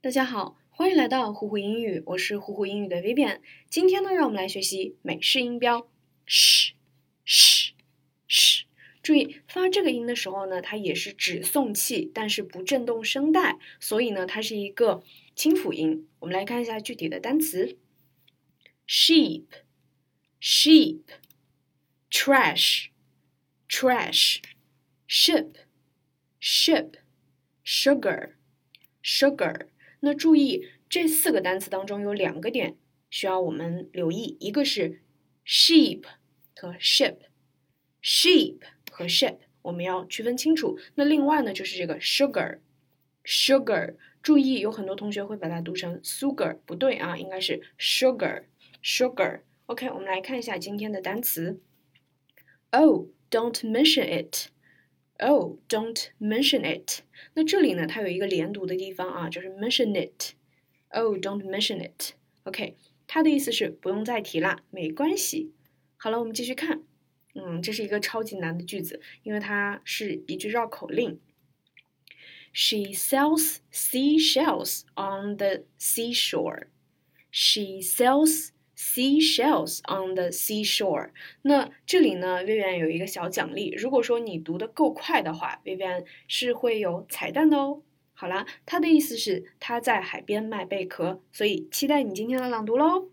大家好，欢迎来到虎虎英语，我是虎虎英语的 Vivian。今天呢，让我们来学习美式音标 sh sh sh。注意发这个音的时候呢，它也是只送气，但是不震动声带，所以呢，它是一个清辅音。我们来看一下具体的单词：sheep sheep trash trash ship ship sugar sugar。那注意这四个单词当中有两个点需要我们留意，一个是 sheep 和 ship，sheep 和 ship 我们要区分清楚。那另外呢就是这个 sugar，sugar，注意有很多同学会把它读成 sugar，不对啊，应该是 sugar，sugar。OK，我们来看一下今天的单词。Oh，don't mention it。Oh, don't mention it。那这里呢，它有一个连读的地方啊，就是 mention it。Oh, don't mention it。OK，它的意思是不用再提啦，没关系。好了，我们继续看。嗯，这是一个超级难的句子，因为它是一句绕口令。She sells seashells on the seashore. She sells Seashells on the seashore。那这里呢，薇薇有一个小奖励。如果说你读的够快的话，薇薇是会有彩蛋的哦。好啦，它的意思是他在海边卖贝壳，所以期待你今天的朗读喽。